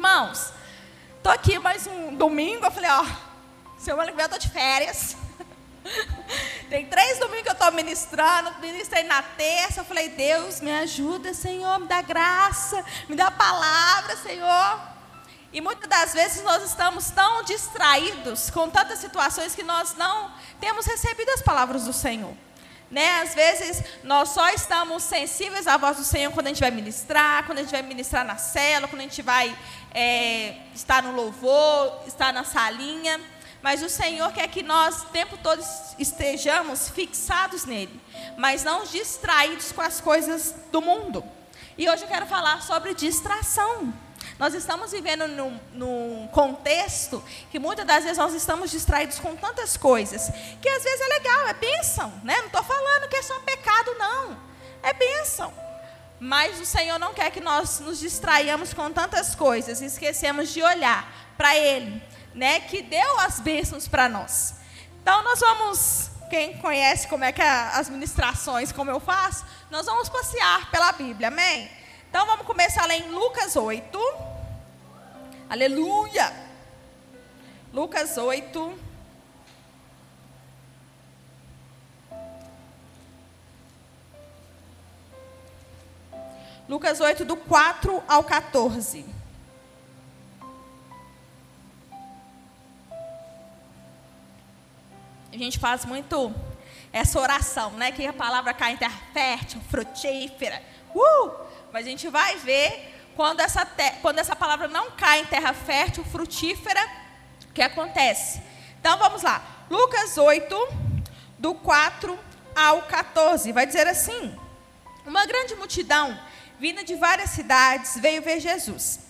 Irmãos, tô aqui mais um domingo, eu falei, ó, semana que vem eu tô de férias. Tem três domingos que eu estou ministrando, ministrei na terça, eu falei, Deus, me ajuda, Senhor, me dá graça, me dá palavra, Senhor. E muitas das vezes nós estamos tão distraídos com tantas situações que nós não temos recebido as palavras do Senhor. Né? Às vezes nós só estamos sensíveis à voz do Senhor quando a gente vai ministrar, quando a gente vai ministrar na cela, quando a gente vai é, estar no louvor, estar na salinha. Mas o Senhor quer que nós o tempo todo estejamos fixados nele, mas não distraídos com as coisas do mundo. E hoje eu quero falar sobre distração. Nós estamos vivendo num, num, contexto que muitas das vezes nós estamos distraídos com tantas coisas, que às vezes é legal, é bênção, né? Não estou falando que é só pecado, não. É bênção. Mas o Senhor não quer que nós nos distraiamos com tantas coisas e esquecemos de olhar para Ele, né? Que deu as bênçãos para nós. Então nós vamos, quem conhece como é que é as ministrações, como eu faço, nós vamos passear pela Bíblia, amém? Então vamos começar lá em Lucas 8. Aleluia! Lucas 8. Lucas 8, do 4 ao 14. A gente faz muito essa oração, né? Que a palavra cai em terra fértil, frutífera. Uh! Mas a gente vai ver quando essa, quando essa palavra não cai em terra fértil, frutífera, o que acontece? Então vamos lá. Lucas 8, do 4 ao 14, vai dizer assim: Uma grande multidão, vinda de várias cidades, veio ver Jesus.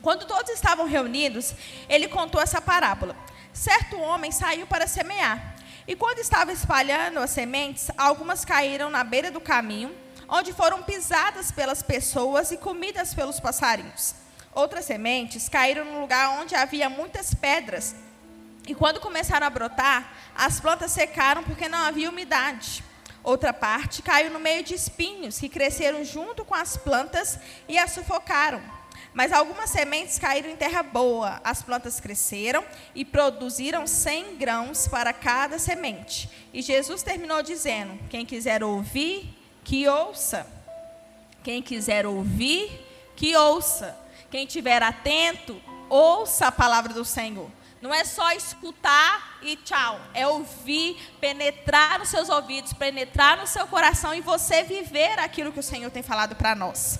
Quando todos estavam reunidos, ele contou essa parábola. Certo homem saiu para semear. E quando estava espalhando as sementes, algumas caíram na beira do caminho onde foram pisadas pelas pessoas e comidas pelos passarinhos. Outras sementes caíram no lugar onde havia muitas pedras. E quando começaram a brotar, as plantas secaram porque não havia umidade. Outra parte caiu no meio de espinhos que cresceram junto com as plantas e as sufocaram. Mas algumas sementes caíram em terra boa. As plantas cresceram e produziram cem grãos para cada semente. E Jesus terminou dizendo: Quem quiser ouvir, que ouça. Quem quiser ouvir, que ouça. Quem estiver atento, ouça a palavra do Senhor. Não é só escutar e tchau. É ouvir, penetrar nos seus ouvidos, penetrar no seu coração e você viver aquilo que o Senhor tem falado para nós.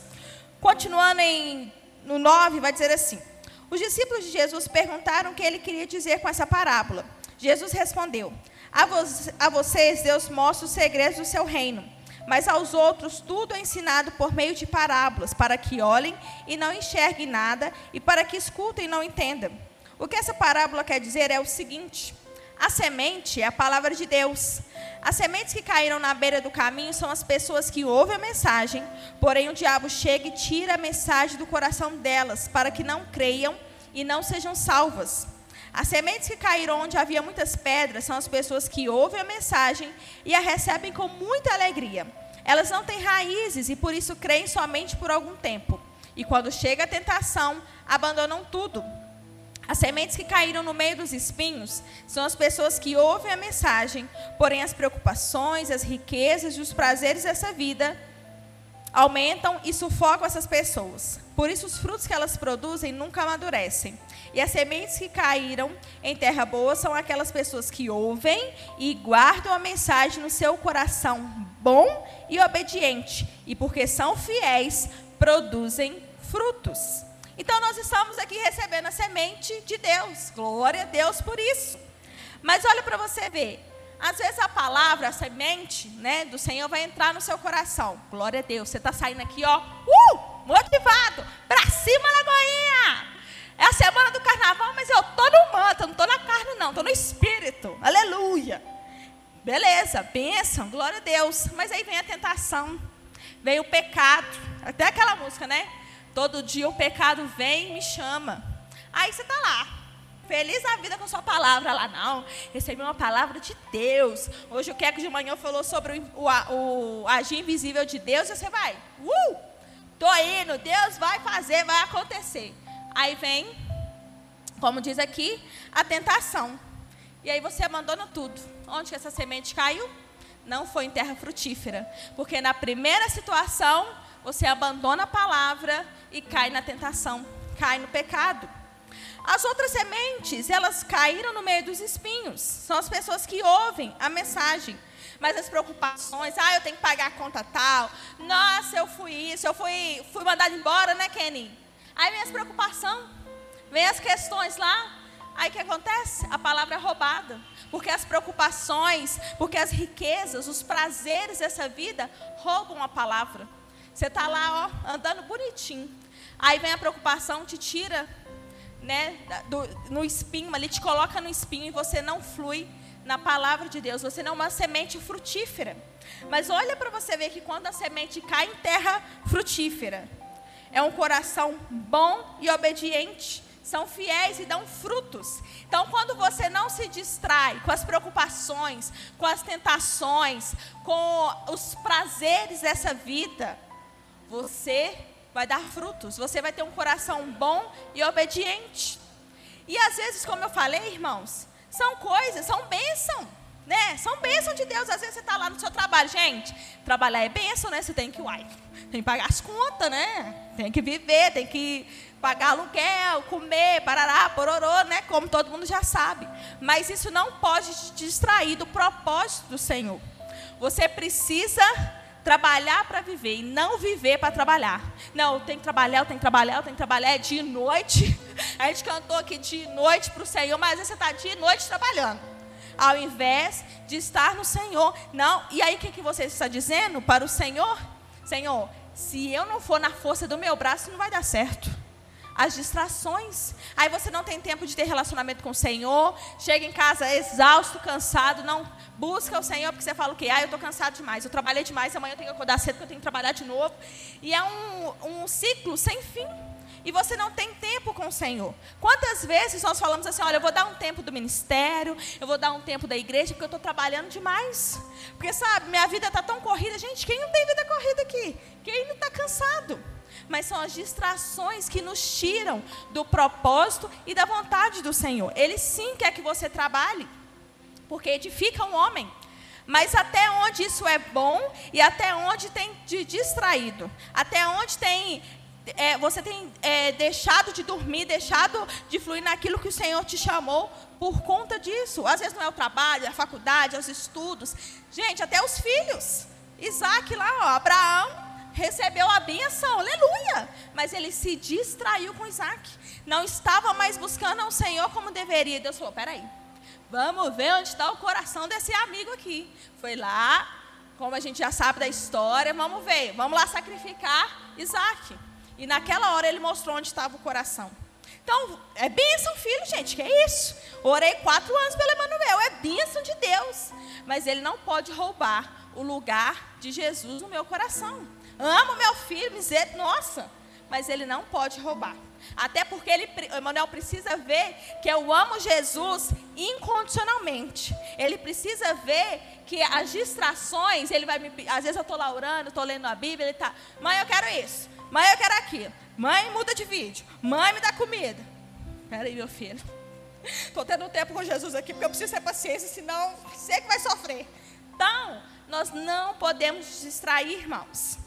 Continuando em, no 9, vai dizer assim: Os discípulos de Jesus perguntaram o que ele queria dizer com essa parábola. Jesus respondeu: A, vo a vocês Deus mostra os segredos do seu reino mas aos outros tudo é ensinado por meio de parábolas, para que olhem e não enxerguem nada, e para que escutem e não entendam. O que essa parábola quer dizer é o seguinte: a semente é a palavra de Deus. As sementes que caíram na beira do caminho são as pessoas que ouvem a mensagem, porém o diabo chega e tira a mensagem do coração delas, para que não creiam e não sejam salvas. As sementes que caíram onde havia muitas pedras são as pessoas que ouvem a mensagem e a recebem com muita alegria. Elas não têm raízes e por isso creem somente por algum tempo. E quando chega a tentação, abandonam tudo. As sementes que caíram no meio dos espinhos são as pessoas que ouvem a mensagem, porém as preocupações, as riquezas e os prazeres dessa vida aumentam e sufocam essas pessoas. Por isso, os frutos que elas produzem nunca amadurecem. E as sementes que caíram em terra boa são aquelas pessoas que ouvem e guardam a mensagem no seu coração bom e obediente. E porque são fiéis, produzem frutos. Então, nós estamos aqui recebendo a semente de Deus. Glória a Deus por isso. Mas olha para você ver. Às vezes a palavra, a semente né, do Senhor vai entrar no seu coração. Glória a Deus. Você está saindo aqui, ó, uh, motivado. Para cima, Lagoinha! É a semana do carnaval, mas eu estou no manto, eu não estou na carne, não, estou no espírito. Aleluia. Beleza, bênção, glória a Deus. Mas aí vem a tentação, vem o pecado. Até aquela música, né? Todo dia o pecado vem e me chama. Aí você está lá, Feliz a vida com sua palavra lá, não. Recebi uma palavra de Deus. Hoje o Queco de manhã falou sobre o, o, o agir invisível de Deus. E você vai, uh, tô indo, Deus vai fazer, vai acontecer. Aí vem, como diz aqui, a tentação. E aí você abandona tudo. Onde que essa semente caiu? Não foi em terra frutífera. Porque na primeira situação, você abandona a palavra e cai na tentação, cai no pecado. As outras sementes, elas caíram no meio dos espinhos. São as pessoas que ouvem a mensagem. Mas as preocupações, ah, eu tenho que pagar a conta tal. Nossa, eu fui isso, eu fui, fui mandado embora, né, Kenny? Aí vem as preocupações, vem as questões lá. Aí o que acontece? A palavra é roubada. Porque as preocupações, porque as riquezas, os prazeres dessa vida roubam a palavra. Você está lá, ó, andando bonitinho. Aí vem a preocupação, te tira né, do, no espinho, ali te coloca no espinho e você não flui na palavra de Deus. Você não é uma semente frutífera. Mas olha para você ver que quando a semente cai em terra frutífera, é um coração bom e obediente. São fiéis e dão frutos. Então, quando você não se distrai com as preocupações, com as tentações, com os prazeres dessa vida, você vai dar frutos. Você vai ter um coração bom e obediente. E às vezes, como eu falei, irmãos, são coisas, são bênção, né? São bênção de Deus. Às vezes você está lá no seu trabalho, gente. Trabalhar é bênção, né? Você tem que, uai, tem que pagar as contas, né? Tem que viver, tem que pagar aluguel, comer, parará, pororô, né? Como todo mundo já sabe. Mas isso não pode te distrair do propósito do Senhor. Você precisa trabalhar para viver e não viver para trabalhar. Não, tenho que trabalhar, tenho que trabalhar, tenho que trabalhar é de noite. A gente cantou aqui de noite para o Senhor, mas às vezes você está de noite trabalhando. Ao invés de estar no Senhor. Não, e aí o que, que você está dizendo para o Senhor? Senhor, se eu não for na força do meu braço, não vai dar certo as distrações. Aí você não tem tempo de ter relacionamento com o Senhor, chega em casa exausto, cansado, não busca o Senhor porque você fala o quê? Ah, eu estou cansado demais, eu trabalhei demais, amanhã eu tenho que acordar cedo porque eu tenho que trabalhar de novo. E é um, um ciclo sem fim. E você não tem tempo com o Senhor. Quantas vezes nós falamos assim: olha, eu vou dar um tempo do ministério, eu vou dar um tempo da igreja, porque eu estou trabalhando demais. Porque, sabe, minha vida está tão corrida. Gente, quem não tem vida corrida aqui? Quem não está cansado? mas são as distrações que nos tiram do propósito e da vontade do Senhor. Ele sim quer que você trabalhe, porque edifica um homem. Mas até onde isso é bom e até onde tem de distraído, até onde tem é, você tem é, deixado de dormir, deixado de fluir naquilo que o Senhor te chamou por conta disso. Às vezes não é o trabalho, é a faculdade, é os estudos. Gente, até os filhos. Isaac lá, ó, Abraão recebeu a benção, aleluia. Mas ele se distraiu com Isaac. Não estava mais buscando ao Senhor como deveria. Deus falou: peraí, vamos ver onde está o coração desse amigo aqui. Foi lá, como a gente já sabe da história, vamos ver, vamos lá sacrificar Isaac. E naquela hora ele mostrou onde estava o coração. Então, é bênção, filho, gente, que é isso? Orei quatro anos pelo Emanuel, é bênção de Deus. Mas ele não pode roubar o lugar de Jesus no meu coração. Amo meu filho, miséria, nossa, mas ele não pode roubar. Até porque ele, Emanuel precisa ver que eu amo Jesus incondicionalmente. Ele precisa ver que as distrações, ele vai me, às vezes eu estou lá orando, estou lendo a Bíblia, ele está, mãe, eu quero isso, mãe, eu quero aquilo, mãe, muda de vídeo, mãe, me dá comida. Peraí, meu filho. Estou tendo tempo com Jesus aqui, porque eu preciso ter paciência, senão sei que vai sofrer. Então, nós não podemos distrair, irmãos.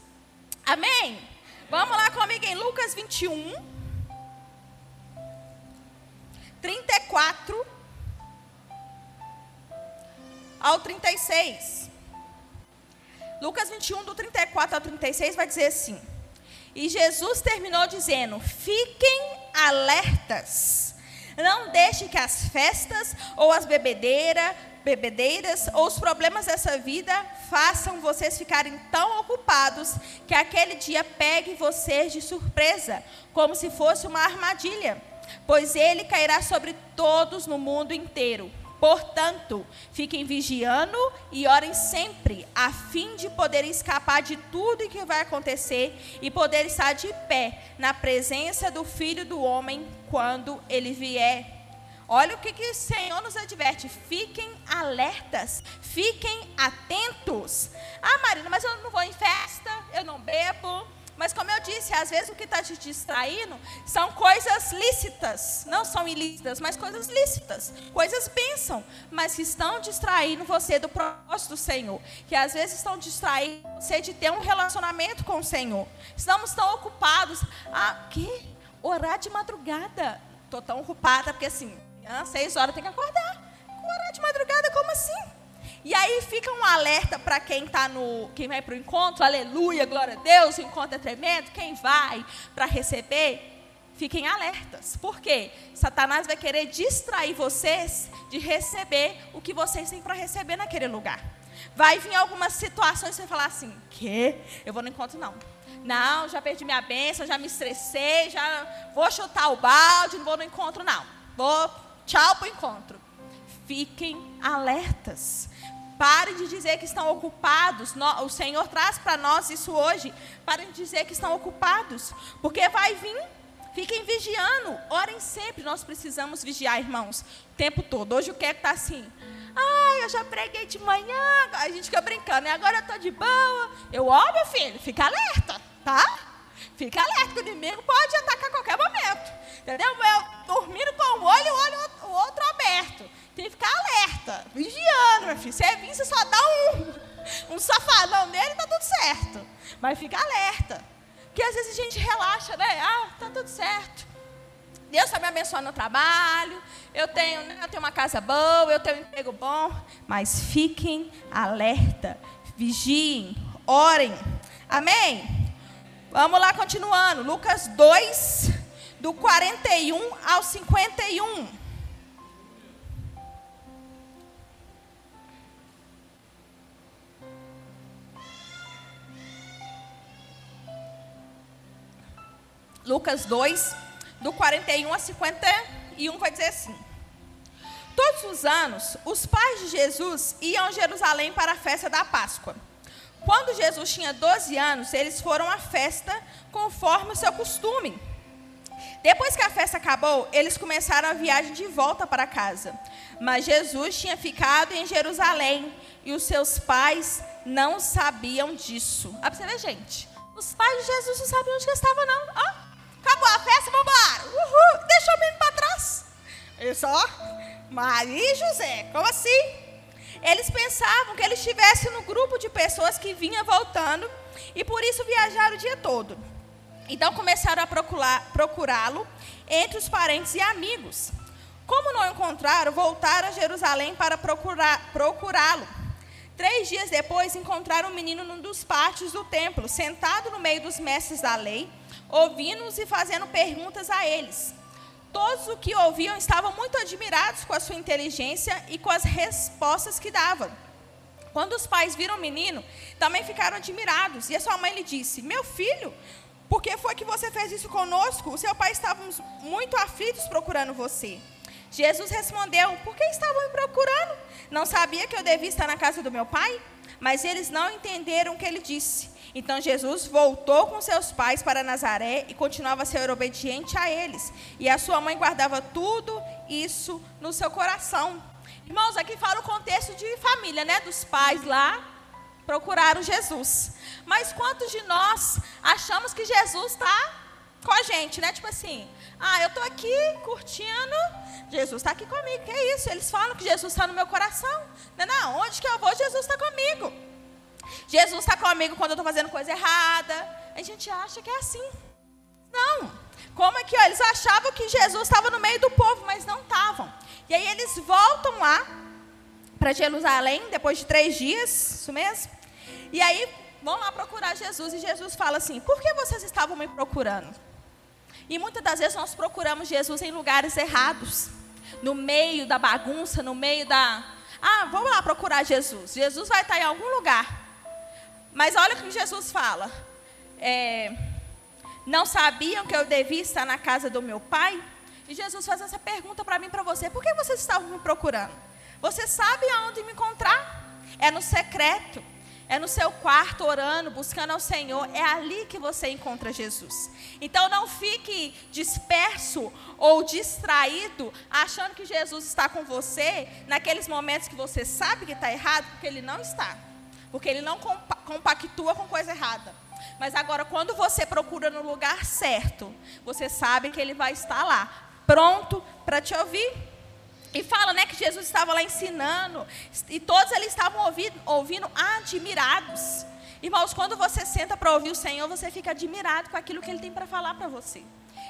Amém? Vamos lá comigo em Lucas 21, 34 ao 36. Lucas 21, do 34 ao 36, vai dizer assim: E Jesus terminou dizendo: Fiquem alertas, não deixe que as festas ou as bebedeiras bebedeiras ou os problemas dessa vida façam vocês ficarem tão ocupados que aquele dia pegue vocês de surpresa, como se fosse uma armadilha, pois ele cairá sobre todos no mundo inteiro. Portanto, fiquem vigiando e orem sempre, a fim de poderem escapar de tudo o que vai acontecer e poder estar de pé na presença do Filho do Homem quando ele vier. Olha o que, que o Senhor nos adverte. Fiquem alertas, fiquem atentos. Ah, Marina, mas eu não vou em festa, eu não bebo, Mas como eu disse, às vezes o que está te distraindo são coisas lícitas, não são ilícitas, mas coisas lícitas, coisas bênção, mas que estão distraindo você do propósito do Senhor, que às vezes estão distraindo você de ter um relacionamento com o Senhor. Estamos tão ocupados, ah, que orar de madrugada. Estou tão ocupada porque assim, às seis horas tem que acordar. Orar de madrugada, como assim? E aí fica um alerta para quem tá no, quem vai para o encontro, aleluia, glória a Deus, o encontro é tremendo. Quem vai para receber, fiquem alertas. Por quê? Satanás vai querer distrair vocês de receber o que vocês têm para receber naquele lugar. Vai vir algumas situações você falar assim, que? Eu vou no encontro não. Não, já perdi minha bênção, já me estressei, já vou chutar o balde, não vou no encontro não. Vou, tchau pro encontro. Fiquem alertas. Parem de dizer que estão ocupados. O Senhor traz para nós isso hoje. Parem de dizer que estão ocupados. Porque vai vir. Fiquem vigiando. Orem sempre. Nós precisamos vigiar, irmãos. O tempo todo. Hoje o que está assim? Ai, eu já preguei de manhã. A gente fica brincando. E agora eu estou de boa. Eu, ó, meu filho, fica alerta, tá? Fica alerta que o inimigo pode atacar a qualquer momento. Entendeu? Eu dormindo com o olho e o, olho, o outro aberto. Tem que ficar alerta, vigiando, meu filho. Você é vir, você só dá um, um safadão nele e tá tudo certo. Mas fica alerta. Porque às vezes a gente relaxa, né? Ah, tá tudo certo. Deus está me abençoando no trabalho, eu tenho, né, eu tenho uma casa boa, eu tenho um emprego bom. Mas fiquem alerta, vigiem, orem. Amém? Vamos lá, continuando. Lucas 2, do 41 ao 51. Lucas 2, do 41 a 51, vai dizer assim: Todos os anos, os pais de Jesus iam a Jerusalém para a festa da Páscoa. Quando Jesus tinha 12 anos, eles foram à festa conforme o seu costume. Depois que a festa acabou, eles começaram a viagem de volta para casa. Mas Jesus tinha ficado em Jerusalém e os seus pais não sabiam disso. Ah, ver, gente. Os pais de Jesus não sabiam onde que estava, não. Ah, Acabou a festa, vamos. Uhul, deixou o menino para trás. Isso, ó. Maria e José, como assim? Eles pensavam que ele estivesse no grupo de pessoas que vinha voltando e por isso viajaram o dia todo. Então começaram a procurá-lo entre os parentes e amigos. Como não encontraram, voltaram a Jerusalém para procurá-lo. Três dias depois, encontraram o menino num dos pátios do templo, sentado no meio dos mestres da lei ouvindo-os e fazendo perguntas a eles. Todos o que ouviam estavam muito admirados com a sua inteligência e com as respostas que davam. Quando os pais viram o menino, também ficaram admirados. E a sua mãe lhe disse: Meu filho, por que foi que você fez isso conosco? O seu pai estávamos muito aflitos procurando você. Jesus respondeu: Por que estavam me procurando? Não sabia que eu devia estar na casa do meu pai? Mas eles não entenderam o que ele disse. Então Jesus voltou com seus pais para Nazaré e continuava a ser obediente a eles. E a sua mãe guardava tudo isso no seu coração. Irmãos, aqui fala o contexto de família, né? Dos pais lá procuraram Jesus. Mas quantos de nós achamos que Jesus está com a gente, né? Tipo assim, ah, eu estou aqui curtindo, Jesus está aqui comigo. Que é isso? Eles falam que Jesus está no meu coração. Não, não, onde que eu vou, Jesus está comigo. Jesus está comigo quando eu estou fazendo coisa errada. A gente acha que é assim. Não. Como é que ó, eles achavam que Jesus estava no meio do povo, mas não estavam. E aí eles voltam lá para Jerusalém, depois de três dias, isso mesmo. E aí vão lá procurar Jesus e Jesus fala assim: Por que vocês estavam me procurando? E muitas das vezes nós procuramos Jesus em lugares errados, no meio da bagunça, no meio da. Ah, vamos lá procurar Jesus. Jesus vai estar em algum lugar. Mas olha o que Jesus fala. É, não sabiam que eu devia estar na casa do meu pai? E Jesus faz essa pergunta para mim para você: por que vocês estavam me procurando? Você sabe aonde me encontrar? É no secreto. É no seu quarto orando, buscando ao Senhor. É ali que você encontra Jesus. Então não fique disperso ou distraído, achando que Jesus está com você naqueles momentos que você sabe que está errado, porque Ele não está porque ele não compactua com coisa errada. Mas agora, quando você procura no lugar certo, você sabe que ele vai estar lá, pronto para te ouvir. E fala, né, que Jesus estava lá ensinando, e todos eles estavam ouvindo, ouvindo admirados. Irmãos, quando você senta para ouvir o Senhor, você fica admirado com aquilo que ele tem para falar para você.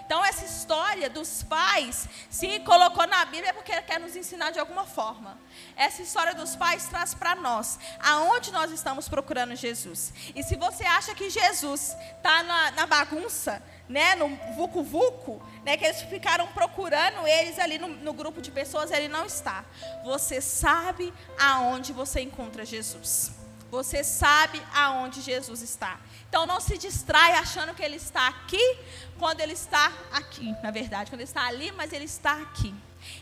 Então, essa história dos pais se colocou na Bíblia porque quer nos ensinar de alguma forma. Essa história dos pais traz para nós aonde nós estamos procurando Jesus. E se você acha que Jesus está na, na, bagunça, né, no vucu-vucu, né, que eles ficaram procurando eles ali no, no grupo de pessoas, ele não está. Você sabe aonde você encontra Jesus. Você sabe aonde Jesus está. Então não se distrai achando que ele está aqui, quando ele está aqui, na verdade, quando ele está ali, mas ele está aqui.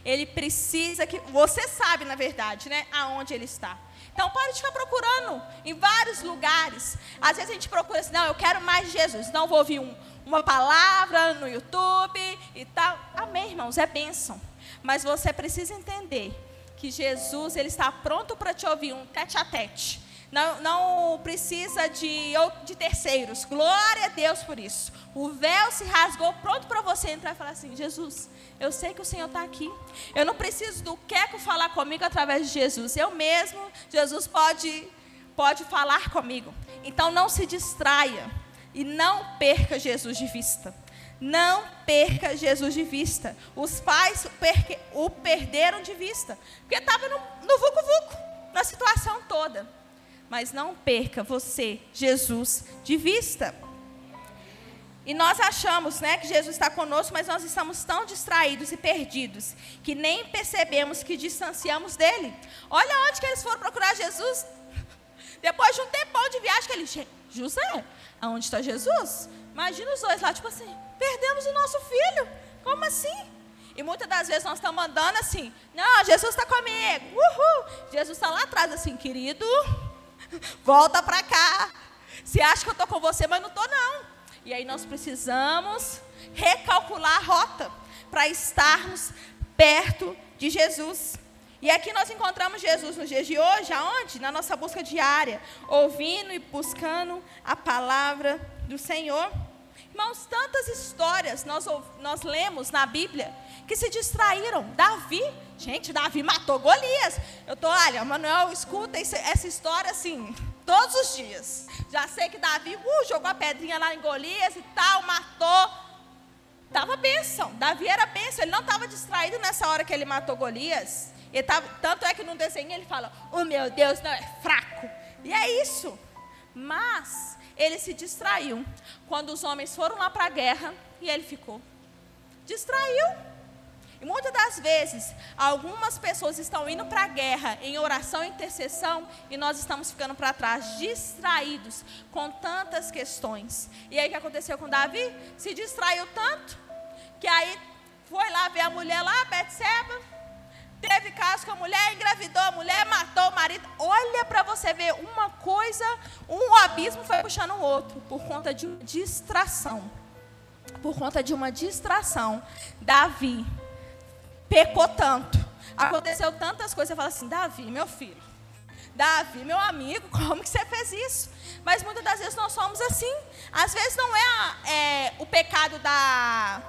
Ele precisa que você sabe, na verdade, né, aonde ele está. Então pode ficar procurando em vários lugares. Às vezes a gente procura assim, não, eu quero mais Jesus. Não vou ouvir um, uma palavra no YouTube e tal. Amém, irmãos, é bênção. Mas você precisa entender que Jesus ele está pronto para te ouvir um tete a tete não, não precisa de, de terceiros. Glória a Deus por isso. O véu se rasgou pronto para você entrar e falar assim: Jesus, eu sei que o Senhor está aqui. Eu não preciso do Queco falar comigo através de Jesus. Eu mesmo, Jesus pode, pode falar comigo. Então não se distraia e não perca Jesus de vista. Não perca Jesus de vista. Os pais o perderam de vista. Porque estava no, no vucu-vucu, na situação toda mas não perca você, Jesus, de vista. E nós achamos né, que Jesus está conosco, mas nós estamos tão distraídos e perdidos que nem percebemos que distanciamos dele. Olha onde que eles foram procurar Jesus. Depois de um tempão de viagem, que ele, José, aonde está Jesus? Imagina os dois lá, tipo assim, perdemos o nosso filho. Como assim? E muitas das vezes nós estamos andando assim, não, Jesus está comigo, uhul. Jesus está lá atrás assim, querido, Volta para cá. Você acha que eu estou com você, mas não estou não. E aí nós precisamos recalcular a rota para estarmos perto de Jesus. E aqui nós encontramos Jesus nos dias de hoje, aonde? Na nossa busca diária, ouvindo e buscando a palavra do Senhor. Irmãos, tantas histórias nós, nós lemos na Bíblia que se distraíram. Davi, gente, Davi matou Golias. Eu tô, olha, Manuel, escuta essa história assim, todos os dias. Já sei que Davi uh, jogou a pedrinha lá em Golias e tal, matou. Tava bênção. Davi era bênção. Ele não estava distraído nessa hora que ele matou Golias. Ele tava, tanto é que no desenho ele fala: O meu Deus não é fraco. E é isso. Mas ele se distraiu quando os homens foram lá para a guerra e ele ficou. Distraiu. E muitas das vezes, algumas pessoas estão indo para a guerra em oração e intercessão e nós estamos ficando para trás, distraídos com tantas questões. E aí o que aconteceu com Davi? Se distraiu tanto que aí foi lá ver a mulher lá, Betseba, teve caso com a mulher, engravidou a mulher, matou o marido. Olha para você ver uma coisa, um abismo foi puxando o outro por conta de uma distração. Por conta de uma distração, Davi pecou tanto, aconteceu tantas coisas, você fala assim, Davi, meu filho, Davi, meu amigo, como que você fez isso? Mas muitas das vezes nós somos assim. Às vezes não é, é o pecado da,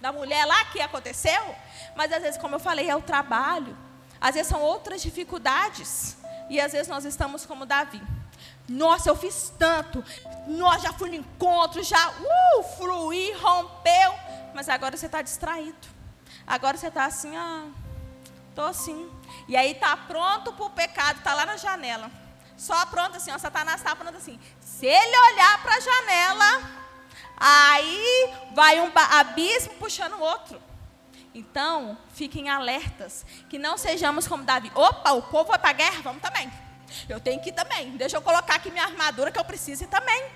da mulher lá que aconteceu, mas às vezes, como eu falei, é o trabalho. Às vezes são outras dificuldades. E às vezes nós estamos como Davi. Nossa, eu fiz tanto. Nós já fui no encontro, já uh, fluí, rompeu. Mas agora você está distraído. Agora você está assim, ah, estou assim. E aí está pronto para o pecado, está lá na janela. Só pronto assim, ó, Satanás está pronto assim. Se ele olhar para a janela, aí vai um abismo puxando o outro. Então, fiquem alertas, que não sejamos como Davi. Opa, o povo vai para a guerra, vamos também. Eu tenho que ir também. Deixa eu colocar aqui minha armadura que eu preciso ir também.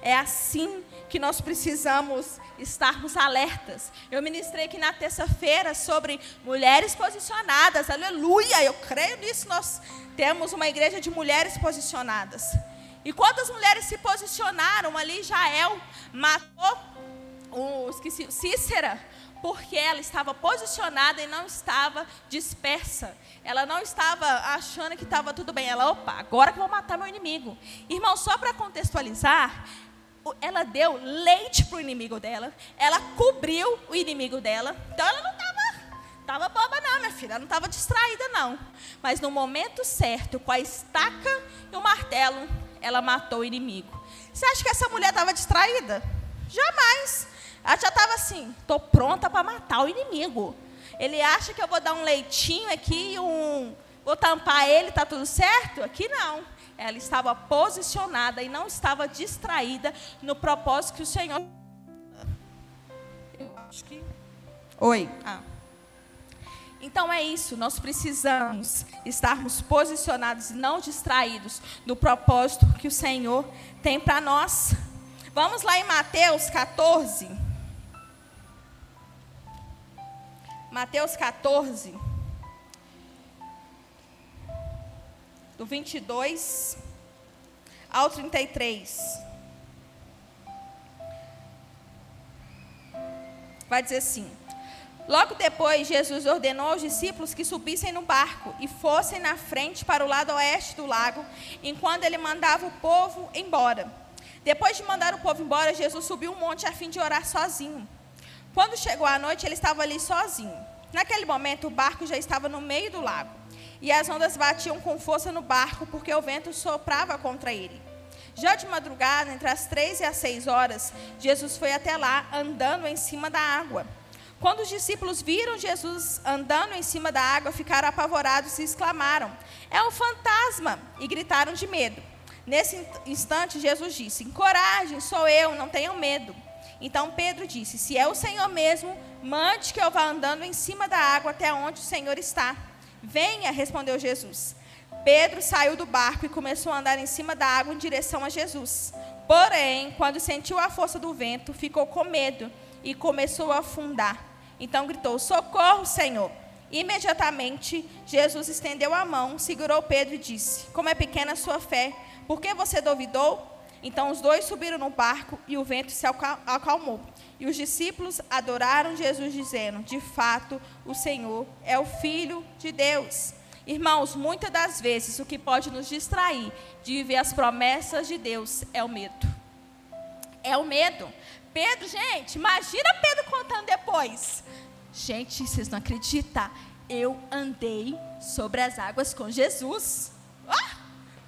É assim que nós precisamos estarmos alertas. Eu ministrei aqui na terça-feira sobre mulheres posicionadas, aleluia, eu creio nisso. Nós temos uma igreja de mulheres posicionadas. E quantas mulheres se posicionaram ali? Jael matou o, esqueci, Cícera, porque ela estava posicionada e não estava dispersa. Ela não estava achando que estava tudo bem. Ela, opa, agora que eu vou matar meu inimigo. Irmão, só para contextualizar, ela deu leite para o inimigo dela, ela cobriu o inimigo dela. Então ela não estava tava boba não, minha filha, ela não estava distraída não. Mas no momento certo, com a estaca e o martelo, ela matou o inimigo. Você acha que essa mulher estava distraída? Jamais. Ela já estava assim, estou pronta para matar o inimigo. Ele acha que eu vou dar um leitinho aqui, um, vou tampar ele, está tudo certo? Aqui não. Ela estava posicionada e não estava distraída no propósito que o Senhor. Eu acho que. Oi. Ah. Então é isso, nós precisamos estarmos posicionados e não distraídos no propósito que o Senhor tem para nós. Vamos lá em Mateus 14. Mateus 14. Do 22 ao 33. Vai dizer assim: Logo depois, Jesus ordenou aos discípulos que subissem no barco e fossem na frente para o lado oeste do lago, enquanto ele mandava o povo embora. Depois de mandar o povo embora, Jesus subiu um monte a fim de orar sozinho. Quando chegou a noite, ele estava ali sozinho. Naquele momento, o barco já estava no meio do lago, e as ondas batiam com força no barco, porque o vento soprava contra ele. Já de madrugada, entre as três e as seis horas, Jesus foi até lá, andando em cima da água. Quando os discípulos viram Jesus andando em cima da água, ficaram apavorados e exclamaram: É um fantasma! E gritaram de medo. Nesse instante, Jesus disse: Coragem, sou eu, não tenham medo. Então Pedro disse: Se é o Senhor mesmo, mande que eu vá andando em cima da água até onde o Senhor está. Venha, respondeu Jesus. Pedro saiu do barco e começou a andar em cima da água em direção a Jesus. Porém, quando sentiu a força do vento, ficou com medo e começou a afundar. Então gritou: Socorro, Senhor! Imediatamente, Jesus estendeu a mão, segurou Pedro e disse: Como é pequena a sua fé, por que você duvidou? Então os dois subiram no barco e o vento se acalmou. E os discípulos adoraram Jesus, dizendo: De fato, o Senhor é o Filho de Deus. Irmãos, muitas das vezes o que pode nos distrair de viver as promessas de Deus é o medo. É o medo. Pedro, gente, imagina Pedro contando depois. Gente, vocês não acreditam? Eu andei sobre as águas com Jesus. Ah!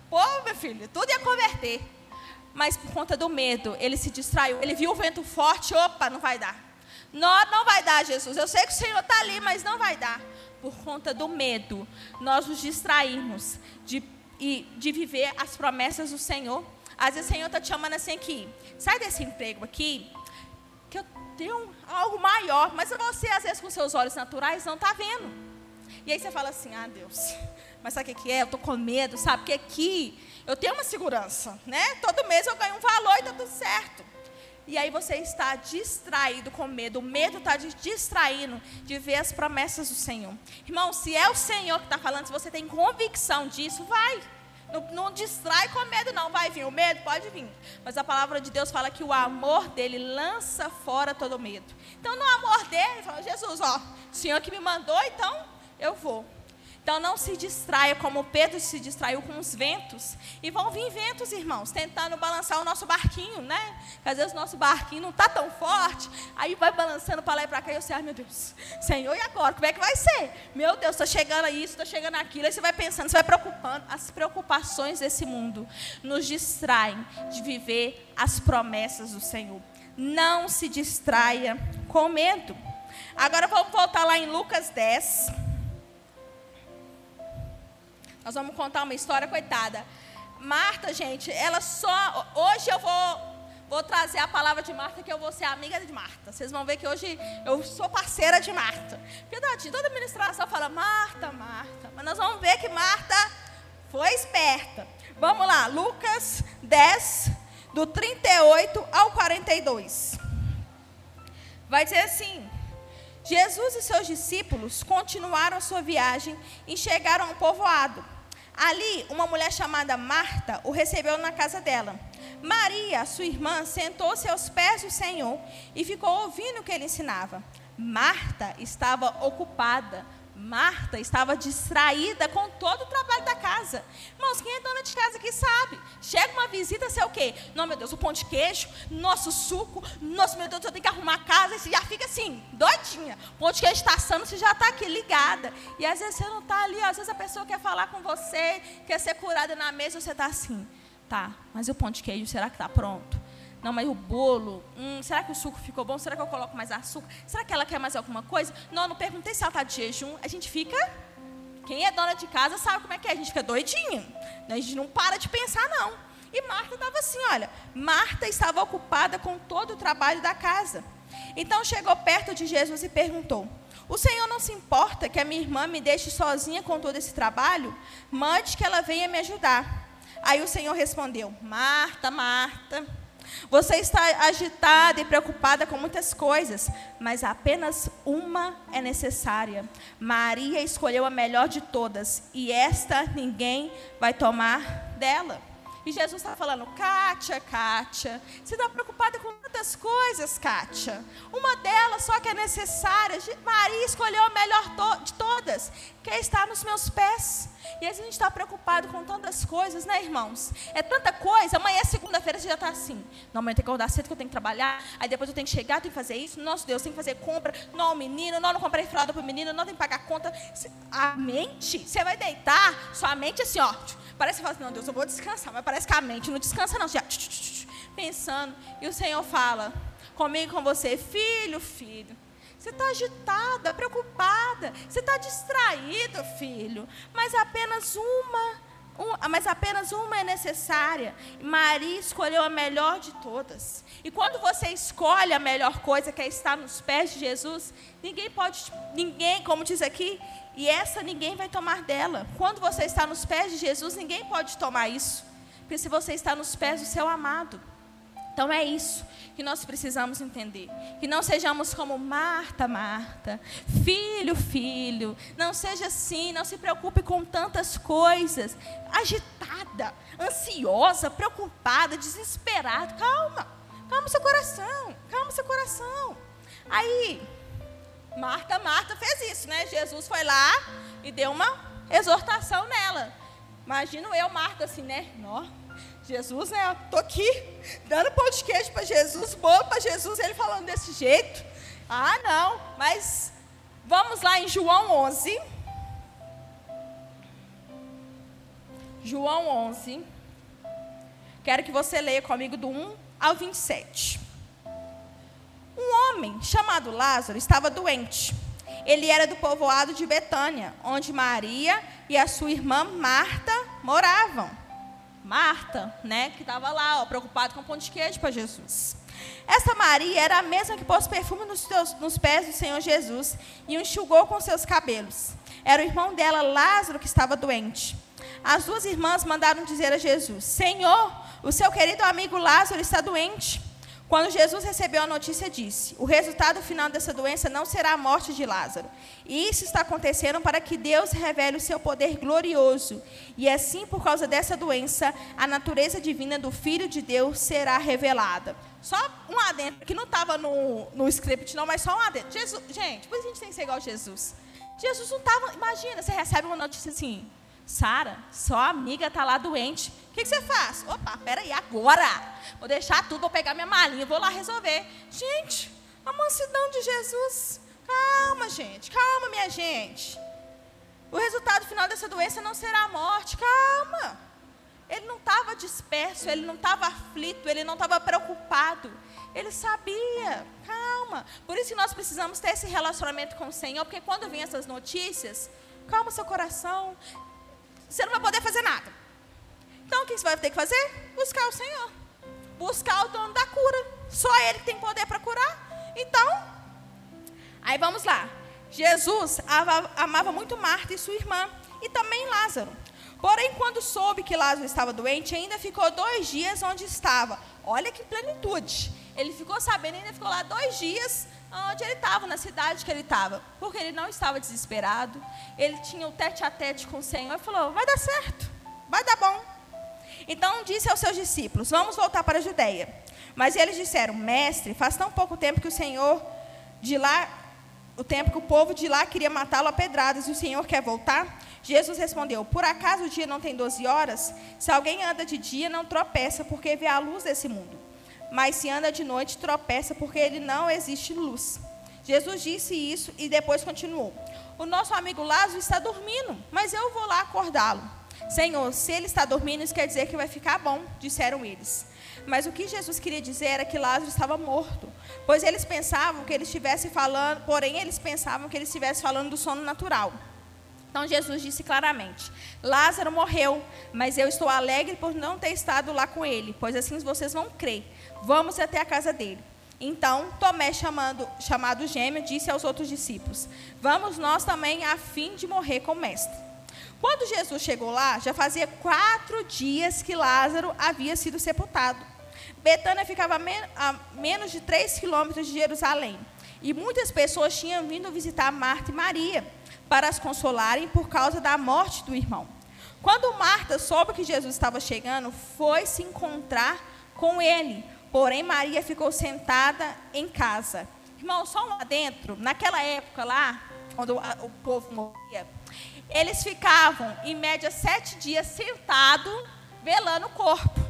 Pô, meu filho, tudo ia converter. Mas por conta do medo, ele se distraiu. Ele viu o vento forte, opa, não vai dar. Não, não vai dar, Jesus. Eu sei que o Senhor está ali, mas não vai dar. Por conta do medo, nós nos distraímos de, de viver as promessas do Senhor. Às vezes o Senhor está te chamando assim aqui. Sai desse emprego aqui, que eu tenho algo maior. Mas você, às vezes, com seus olhos naturais, não está vendo. E aí você fala assim, ah, Deus, mas sabe o que é? Eu estou com medo, sabe? Porque aqui eu tenho uma segurança, né? Todo mês eu ganho um valor e está tudo certo. E aí você está distraído com medo. O medo está te distraindo de ver as promessas do Senhor. Irmão, se é o Senhor que está falando, se você tem convicção disso, vai. Não, não, distrai com medo, não. Vai vir o medo? Pode vir. Mas a palavra de Deus fala que o amor dele lança fora todo medo. Então, no amor dele, fala, Jesus, ó, o Senhor que me mandou, então eu vou. Então não se distraia como Pedro se distraiu com os ventos. E vão vir ventos, irmãos, tentando balançar o nosso barquinho, né? Porque às vezes o nosso barquinho não está tão forte. Aí vai balançando para lá e para cá. E sei, ai meu Deus, Senhor, e agora? Como é que vai ser? Meu Deus, está chegando isso, está chegando aquilo. Aí você vai pensando, você vai preocupando. As preocupações desse mundo nos distraem de viver as promessas do Senhor. Não se distraia com medo. Agora vamos voltar lá em Lucas 10. Nós vamos contar uma história, coitada. Marta, gente, ela só. Hoje eu vou, vou trazer a palavra de Marta, que eu vou ser amiga de Marta. Vocês vão ver que hoje eu sou parceira de Marta. Porque toda administração fala Marta, Marta. Mas nós vamos ver que Marta foi esperta. Vamos lá, Lucas 10, do 38 ao 42. Vai dizer assim. Jesus e seus discípulos continuaram a sua viagem e chegaram ao povoado. Ali, uma mulher chamada Marta o recebeu na casa dela. Maria, sua irmã, sentou-se aos pés do Senhor e ficou ouvindo o que ele ensinava. Marta estava ocupada Marta estava distraída com todo o trabalho da casa. Irmãos, quem é dona de casa aqui sabe. Chega uma visita, sei o quê? Não, meu Deus, o pão de queijo, nosso suco, nosso, meu Deus, eu tenho que arrumar a casa. E você já fica assim, doidinha. O pão de queijo está assando, você já está aqui ligada. E às vezes você não está ali, às vezes a pessoa quer falar com você, quer ser curada na mesa, você está assim. Tá, mas o pão de queijo, será que está pronto? Não, mas o bolo, hum, será que o suco ficou bom? Será que eu coloco mais açúcar? Será que ela quer mais alguma coisa? Não, não perguntei se ela está de jejum. A gente fica. Quem é dona de casa sabe como é que é. A gente fica doidinho. A gente não para de pensar, não. E Marta estava assim, olha. Marta estava ocupada com todo o trabalho da casa. Então chegou perto de Jesus e perguntou: O Senhor não se importa que a minha irmã me deixe sozinha com todo esse trabalho? Mande que ela venha me ajudar. Aí o Senhor respondeu: Marta, Marta. Você está agitada e preocupada com muitas coisas, mas apenas uma é necessária. Maria escolheu a melhor de todas, e esta ninguém vai tomar dela. E Jesus está falando, Kátia, Kátia, você está preocupada com tantas coisas, Kátia. Uma delas só que é necessária. Maria escolheu a melhor de todas, que estar nos meus pés. E às vezes a gente está preocupado com tantas coisas, né, irmãos? É tanta coisa. Amanhã é segunda-feira, você já está assim. Não, amanhã tem que acordar cedo que eu tenho que trabalhar. Aí depois eu tenho que chegar, tenho que fazer isso. Nosso Deus, tem que fazer compra. Não, menino, não, não comprei fralda para o menino, não tem que pagar conta. A mente, você vai deitar, sua mente assim, ó Parece que fala assim, não, Deus, eu vou descansar. Mas parece que a mente não descansa, não. Você já, pensando. E o Senhor fala comigo com você, filho, filho. Você está agitada, preocupada. Você está distraído, filho. Mas apenas uma, um, mas apenas uma é necessária. Maria escolheu a melhor de todas. E quando você escolhe a melhor coisa, que é estar nos pés de Jesus, ninguém pode, ninguém, como diz aqui, e essa ninguém vai tomar dela. Quando você está nos pés de Jesus, ninguém pode tomar isso. Porque se você está nos pés do seu amado. Então é isso que nós precisamos entender. Que não sejamos como Marta, Marta, filho, filho. Não seja assim, não se preocupe com tantas coisas. Agitada, ansiosa, preocupada, desesperada. Calma, calma seu coração, calma seu coração. Aí, Marta, Marta fez isso, né? Jesus foi lá e deu uma exortação nela. Imagino eu, Marta, assim, né? Nó, Jesus, né? Tô aqui dando pão de queijo para Jesus, bolo para Jesus, ele falando desse jeito. Ah, não, mas vamos lá em João 11. João 11. Quero que você leia comigo do 1 ao 27. Um homem chamado Lázaro estava doente. Ele era do povoado de Betânia, onde Maria e a sua irmã Marta moravam. Marta, né, que estava lá, ó, preocupada com pão de queijo para Jesus. Essa Maria era a mesma que pôs perfume nos, seus, nos pés do Senhor Jesus e o enxugou com seus cabelos. Era o irmão dela, Lázaro, que estava doente. As duas irmãs mandaram dizer a Jesus: Senhor, o seu querido amigo Lázaro está doente. Quando Jesus recebeu a notícia, disse: O resultado final dessa doença não será a morte de Lázaro. E isso está acontecendo para que Deus revele o seu poder glorioso. E assim, por causa dessa doença, a natureza divina do Filho de Deus será revelada. Só um adentro, que não estava no, no script, não, mas só um adentro. Jesus, gente, depois a gente tem que ser igual a Jesus. Jesus não estava. Imagina, você recebe uma notícia assim: Sara, sua amiga está lá doente. Que, que, você faz? Opa, peraí, agora. Vou deixar tudo, vou pegar minha malinha, vou lá resolver. Gente, a mansidão de Jesus. Calma, gente, calma, minha gente. O resultado final dessa doença não será a morte. Calma. Ele não estava disperso, ele não estava aflito, ele não estava preocupado. Ele sabia. Calma. Por isso que nós precisamos ter esse relacionamento com o Senhor, porque quando vem essas notícias, calma seu coração você não vai poder fazer nada. Então o que você vai ter que fazer? Buscar o Senhor. Buscar o dono da cura. Só Ele tem poder para curar. Então, aí vamos lá. Jesus amava muito Marta e sua irmã, e também Lázaro. Porém, quando soube que Lázaro estava doente, ainda ficou dois dias onde estava. Olha que plenitude. Ele ficou sabendo, ainda ficou lá dois dias onde ele estava, na cidade que ele estava. Porque ele não estava desesperado, ele tinha o tete a tete com o Senhor e falou: vai dar certo, vai dar bom. Então disse aos seus discípulos: vamos voltar para a Judéia. Mas eles disseram: mestre, faz tão pouco tempo que o Senhor de lá o tempo que o povo de lá queria matá-lo a pedradas e o Senhor quer voltar? Jesus respondeu: Por acaso o dia não tem 12 horas? Se alguém anda de dia, não tropeça, porque vê a luz desse mundo. Mas se anda de noite, tropeça, porque ele não existe luz. Jesus disse isso e depois continuou: O nosso amigo Lázaro está dormindo, mas eu vou lá acordá-lo. Senhor, se ele está dormindo, isso quer dizer que vai ficar bom, disseram eles. Mas o que Jesus queria dizer era que Lázaro estava morto, pois eles pensavam que ele estivesse falando, porém eles pensavam que ele estivesse falando do sono natural. Então Jesus disse claramente: Lázaro morreu, mas eu estou alegre por não ter estado lá com ele, pois assim vocês vão crer. Vamos até a casa dele. Então Tomé, chamando, chamado gêmeo, disse aos outros discípulos: Vamos nós também a fim de morrer com o mestre. Quando Jesus chegou lá, já fazia quatro dias que Lázaro havia sido sepultado. Betânia ficava a menos de três quilômetros de Jerusalém. E muitas pessoas tinham vindo visitar Marta e Maria para as consolarem por causa da morte do irmão. Quando Marta soube que Jesus estava chegando, foi se encontrar com ele. Porém, Maria ficou sentada em casa. Irmão, só lá dentro, naquela época lá, quando o povo morria, eles ficavam, em média, sete dias sentados, velando o corpo.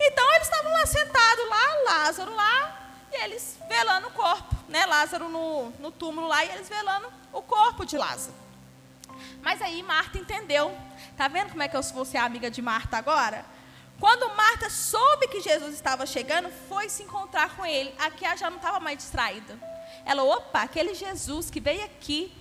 Então, eles estavam lá sentados, lá, Lázaro lá, e eles velando o corpo, né? Lázaro no, no túmulo lá, e eles velando o corpo de Lázaro. Mas aí Marta entendeu. Tá vendo como é que eu vou ser amiga de Marta agora? Quando Marta soube que Jesus estava chegando, foi se encontrar com ele. Aqui ela já não estava mais distraída. Ela, opa, aquele Jesus que veio aqui,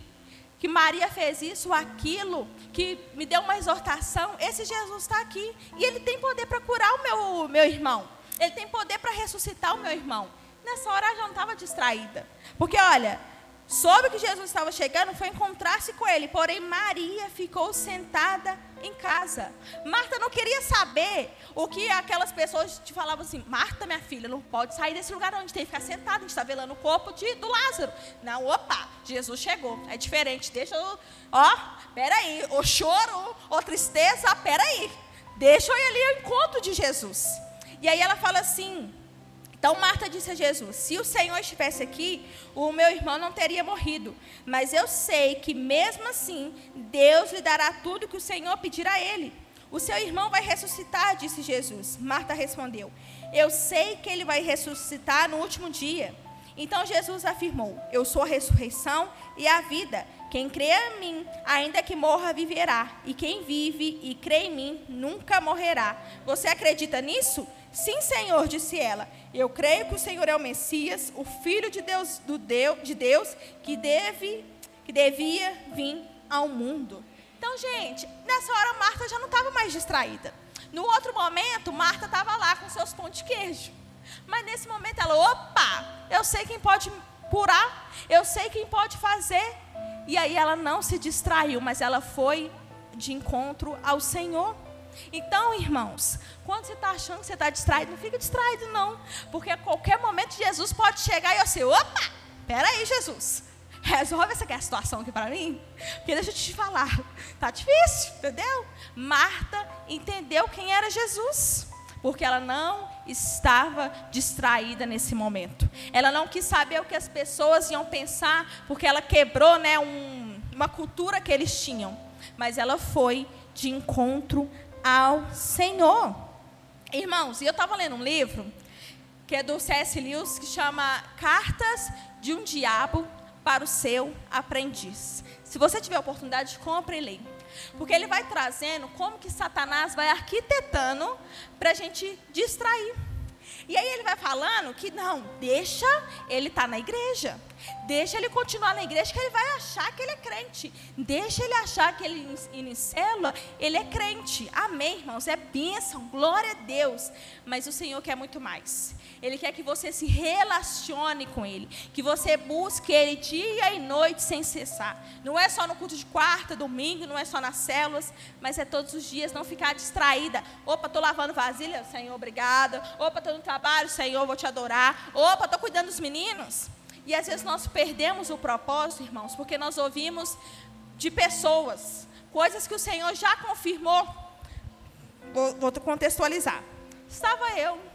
que Maria fez isso, aquilo, que me deu uma exortação, esse Jesus está aqui. E ele tem poder para curar o meu, meu irmão. Ele tem poder para ressuscitar o meu irmão. Nessa hora ela já não estava distraída. Porque, olha, soube que Jesus estava chegando, foi encontrar-se com ele. Porém, Maria ficou sentada em casa. Marta não queria saber o que aquelas pessoas te falavam assim: Marta, minha filha, não pode sair desse lugar onde tem que ficar sentada. A gente está velando o corpo de, do Lázaro. Não, opa, Jesus chegou. É diferente. Deixa eu. Ó, peraí. O choro, ou tristeza, peraí. Deixa eu ir ali ao encontro de Jesus. E aí ela fala assim. Então Marta disse a Jesus: Se o Senhor estivesse aqui, o meu irmão não teria morrido. Mas eu sei que mesmo assim, Deus lhe dará tudo que o Senhor pedir a ele. O seu irmão vai ressuscitar, disse Jesus. Marta respondeu: Eu sei que ele vai ressuscitar no último dia. Então Jesus afirmou: Eu sou a ressurreição e a vida. Quem crê em mim, ainda que morra, viverá. E quem vive e crê em mim, nunca morrerá. Você acredita nisso? Sim, Senhor, disse ela. Eu creio que o Senhor é o Messias, o Filho de Deus, do Deus, de Deus que, deve, que devia vir ao mundo. Então, gente, nessa hora Marta já não estava mais distraída. No outro momento, Marta estava lá com seus pão de queijo. Mas nesse momento ela, opa, eu sei quem pode curar, eu sei quem pode fazer. E aí ela não se distraiu, mas ela foi de encontro ao Senhor. Então, irmãos, quando você está achando que você está distraído, não fica distraído, não. Porque a qualquer momento Jesus pode chegar e você, opa, peraí, Jesus. Resolve essa aqui, situação aqui para mim. Porque deixa eu te falar. Tá difícil, entendeu? Marta entendeu quem era Jesus. Porque ela não estava distraída nesse momento. Ela não quis saber o que as pessoas iam pensar, porque ela quebrou né, um, uma cultura que eles tinham. Mas ela foi de encontro ao Senhor. Irmãos, eu estava lendo um livro que é do C.S. Lewis que chama Cartas de um Diabo para o seu aprendiz. Se você tiver oportunidade, compre e leia. Porque ele vai trazendo como que Satanás vai arquitetando para a gente distrair. E aí ele vai falando que não, deixa ele estar tá na igreja. Deixa ele continuar na igreja que ele vai achar que ele é crente. Deixa ele achar que ele em célula, ele é crente. Amém, irmãos? É bênção, glória a Deus. Mas o Senhor quer muito mais. Ele quer que você se relacione com Ele, que você busque Ele dia e noite sem cessar. Não é só no culto de quarta, domingo, não é só nas células, mas é todos os dias, não ficar distraída. Opa, estou lavando vasilha, Senhor, obrigada. Opa, estou no trabalho, Senhor, vou te adorar. Opa, estou cuidando dos meninos. E às vezes nós perdemos o propósito, irmãos, porque nós ouvimos de pessoas, coisas que o Senhor já confirmou. Vou, vou contextualizar. Estava eu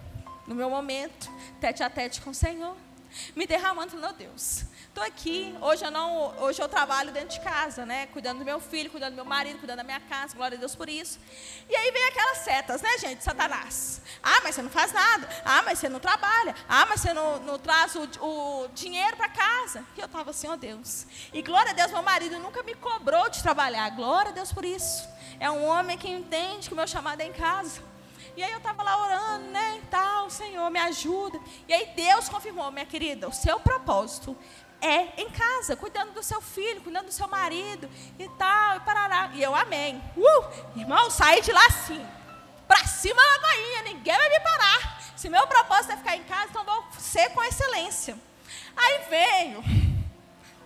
no meu momento, tete a tete com o Senhor, me derramando, meu Deus, estou aqui. Hoje eu não, hoje eu trabalho dentro de casa, né? Cuidando do meu filho, cuidando do meu marido, cuidando da minha casa. Glória a Deus por isso. E aí vem aquelas setas, né, gente? Satanás. Ah, mas você não faz nada. Ah, mas você não trabalha. Ah, mas você não, não traz o, o dinheiro para casa. E eu estava assim, ó oh, Deus. E glória a Deus, meu marido nunca me cobrou de trabalhar. Glória a Deus por isso. É um homem que entende que o meu chamado é em casa. E aí eu estava lá orando, né, tal, Senhor, me ajuda. E aí Deus confirmou, minha querida, o seu propósito é em casa, cuidando do seu filho, cuidando do seu marido e tal, e parará. E eu amém. Uh, irmão, saí de lá assim, para cima da Lagoinha, ninguém vai me parar. Se meu propósito é ficar em casa, então vou ser com excelência. Aí veio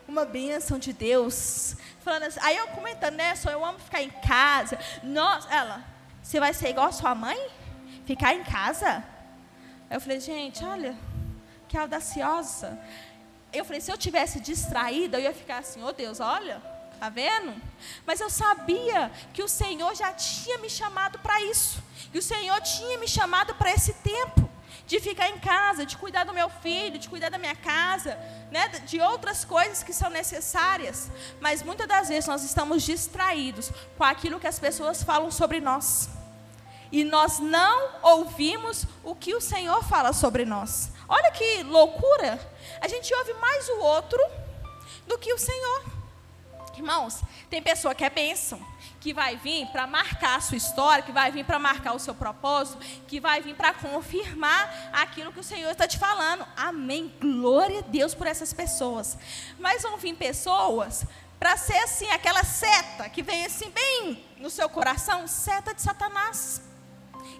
uma bênção de Deus, falando assim, aí eu comentando, né, só eu amo ficar em casa. Nossa, ela, você vai ser igual a sua mãe? Ficar em casa? Aí eu falei, gente, olha, que audaciosa. Eu falei, se eu tivesse distraída, eu ia ficar assim, oh Deus, olha, tá vendo? Mas eu sabia que o Senhor já tinha me chamado para isso. Que o Senhor tinha me chamado para esse tempo de ficar em casa, de cuidar do meu filho, de cuidar da minha casa, né, de outras coisas que são necessárias. Mas muitas das vezes nós estamos distraídos com aquilo que as pessoas falam sobre nós e nós não ouvimos o que o Senhor fala sobre nós. Olha que loucura! A gente ouve mais o outro do que o Senhor. Irmãos, tem pessoa que é bênção, que vai vir para marcar a sua história, que vai vir para marcar o seu propósito, que vai vir para confirmar aquilo que o Senhor está te falando. Amém. Glória a Deus por essas pessoas. Mas vão vir pessoas para ser assim, aquela seta que vem assim bem no seu coração, seta de Satanás.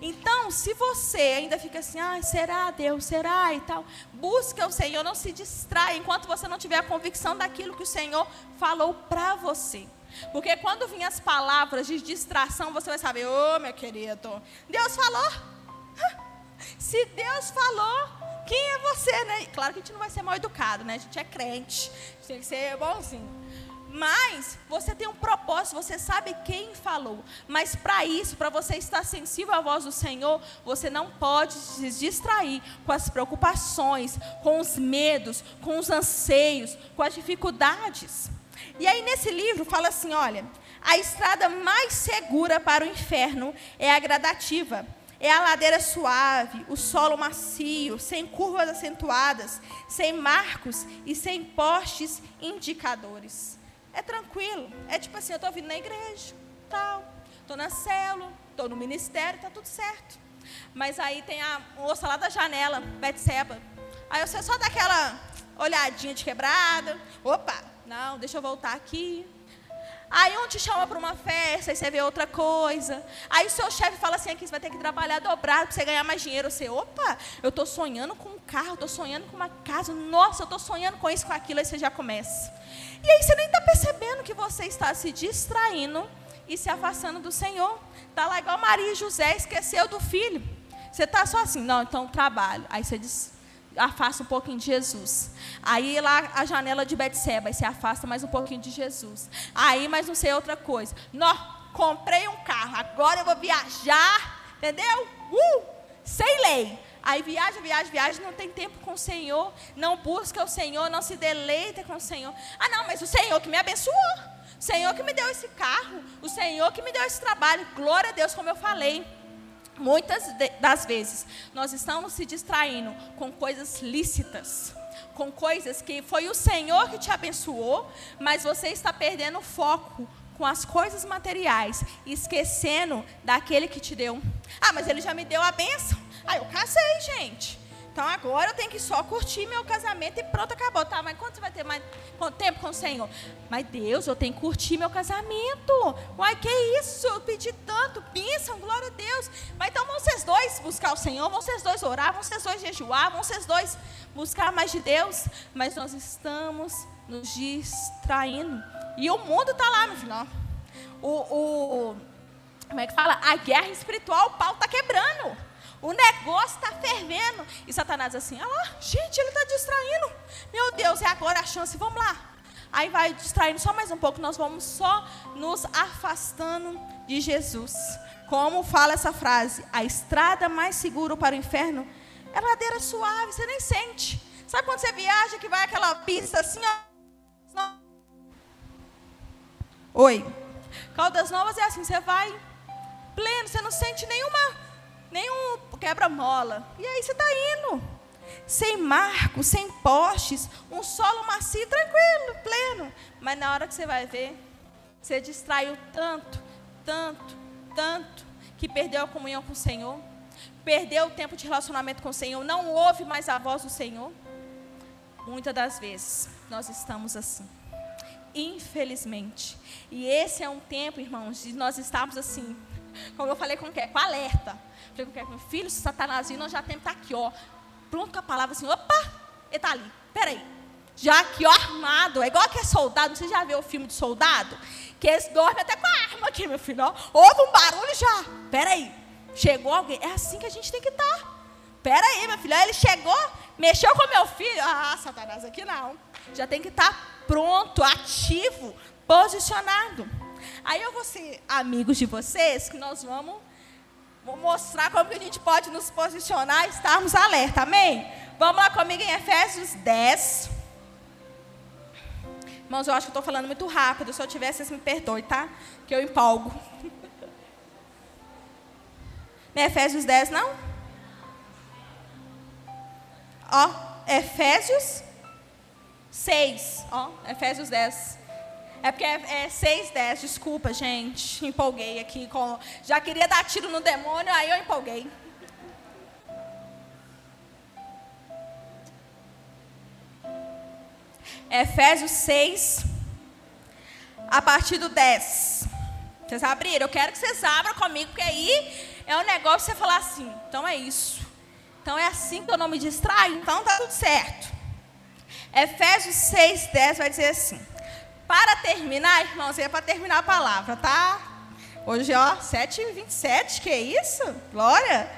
Então, se você ainda fica assim, ah, será Deus, será e tal, busca o Senhor, não se distrai enquanto você não tiver a convicção daquilo que o Senhor falou para você. Porque quando vêm as palavras de distração, você vai saber, ô oh, meu querido, Deus falou. Se Deus falou, quem é você, né? Claro que a gente não vai ser mal educado, né? A gente é crente, a gente tem que ser bonzinho. Mas você tem um propósito, você sabe quem falou. Mas para isso, para você estar sensível à voz do Senhor, você não pode se distrair com as preocupações, com os medos, com os anseios, com as dificuldades. E aí nesse livro fala assim, olha, a estrada mais segura para o inferno é a gradativa. É a ladeira suave, o solo macio, sem curvas acentuadas, sem marcos e sem postes indicadores. É tranquilo. É tipo assim, eu estou vindo na igreja, tal. Estou na célula, estou no ministério, está tudo certo. Mas aí tem a moça lá da janela, Betseba. Aí você só dá aquela olhadinha de quebrada. Opa, não, deixa eu voltar aqui. Aí um te chama para uma festa, aí você vê outra coisa. Aí seu chefe fala assim, aqui você vai ter que trabalhar dobrado para você ganhar mais dinheiro. Você, opa, eu estou sonhando com um carro, estou sonhando com uma casa. Nossa, eu estou sonhando com isso, com aquilo. Aí você já começa. E aí você nem está percebendo que você está se distraindo e se afastando do Senhor. Está lá igual Maria e José, esqueceu do filho. Você está só assim, não, então trabalho. Aí você diz, afasta um pouquinho de Jesus. Aí lá a janela de Betseba, aí você afasta mais um pouquinho de Jesus. Aí mais não sei outra coisa. Não, comprei um carro, agora eu vou viajar, entendeu? Uh, sem lei. Aí viaja, viaja, viaja, não tem tempo com o Senhor, não busca o Senhor, não se deleita com o Senhor. Ah, não, mas o Senhor que me abençoou, o Senhor que me deu esse carro, o Senhor que me deu esse trabalho. Glória a Deus, como eu falei. Muitas das vezes nós estamos se distraindo com coisas lícitas, com coisas que foi o Senhor que te abençoou, mas você está perdendo o foco com as coisas materiais, esquecendo daquele que te deu. Ah, mas ele já me deu a bênção. Ah, eu casei, gente. Então agora eu tenho que só curtir meu casamento e pronto, acabou. Tá, mas quanto você vai ter mais tempo com o Senhor? Mas Deus, eu tenho que curtir meu casamento. Uai, que isso? Eu pedi tanto, bênção, glória a Deus. Mas então vão vocês dois buscar o Senhor, vão vocês dois orar, vão vocês dois jejuar, vão vocês dois buscar mais de Deus. Mas nós estamos nos distraindo. E o mundo está lá no final. O, o, como é que fala? A guerra espiritual, o pau está quebrando. O negócio está fervendo. E Satanás assim, ah lá, gente, ele está distraindo. Meu Deus, é agora a chance, vamos lá. Aí vai distraindo só mais um pouco, nós vamos só nos afastando de Jesus. Como fala essa frase, a estrada mais segura para o inferno é ladeira suave, você nem sente. Sabe quando você viaja que vai aquela pista assim, ó? Oi. Caldas Novas é assim, você vai pleno, você não sente nenhuma, nenhum quebra-mola. E aí você está indo. Sem marco, sem postes, um solo macio, tranquilo, pleno. Mas na hora que você vai ver, você distraiu tanto, tanto, tanto, que perdeu a comunhão com o Senhor, perdeu o tempo de relacionamento com o Senhor, não ouve mais a voz do Senhor. Muitas das vezes nós estamos assim, infelizmente. E esse é um tempo, irmãos, de nós estarmos assim, como eu falei com o quê? Com alerta. Falei com o quê? Meu filho, Satanazinho, nós já temos que estar aqui, ó. Pronto com a palavra assim, opa, ele está ali. Peraí. Já aqui, ó, armado. É igual que é soldado. Você já viu o filme de soldado? Que eles dormem até com a arma aqui, meu filho. Ó. Houve um barulho já. Peraí. Chegou alguém. É assim que a gente tem que estar. Tá. Peraí, meu filho. Aí ele chegou, mexeu com meu filho. Ah, Satanás, aqui não. Já tem que estar tá pronto, ativo, posicionado. Aí eu vou ser amigos de vocês, que nós vamos, mostrar como que a gente pode nos posicionar e estarmos alerta, amém? Vamos lá comigo em Efésios 10. Irmãos, eu acho que estou falando muito rápido, se eu tiver, vocês me perdoem, tá? Que eu empolgo. Não é Efésios 10, não? Ó, Efésios 6, ó, Efésios 10. É porque é, é 6, 10, desculpa, gente. Empolguei aqui. Com, já queria dar tiro no demônio, aí eu empolguei. Efésios 6, a partir do 10. Vocês abriram? Eu quero que vocês abram comigo, porque aí é um negócio você falar assim. Então é isso. Então é assim que eu não me distraio. Então tá tudo certo. Efésios 6, 10 vai dizer assim. Para terminar, irmãos, é para terminar a palavra, tá? Hoje, ó, 7h27, que isso? Glória!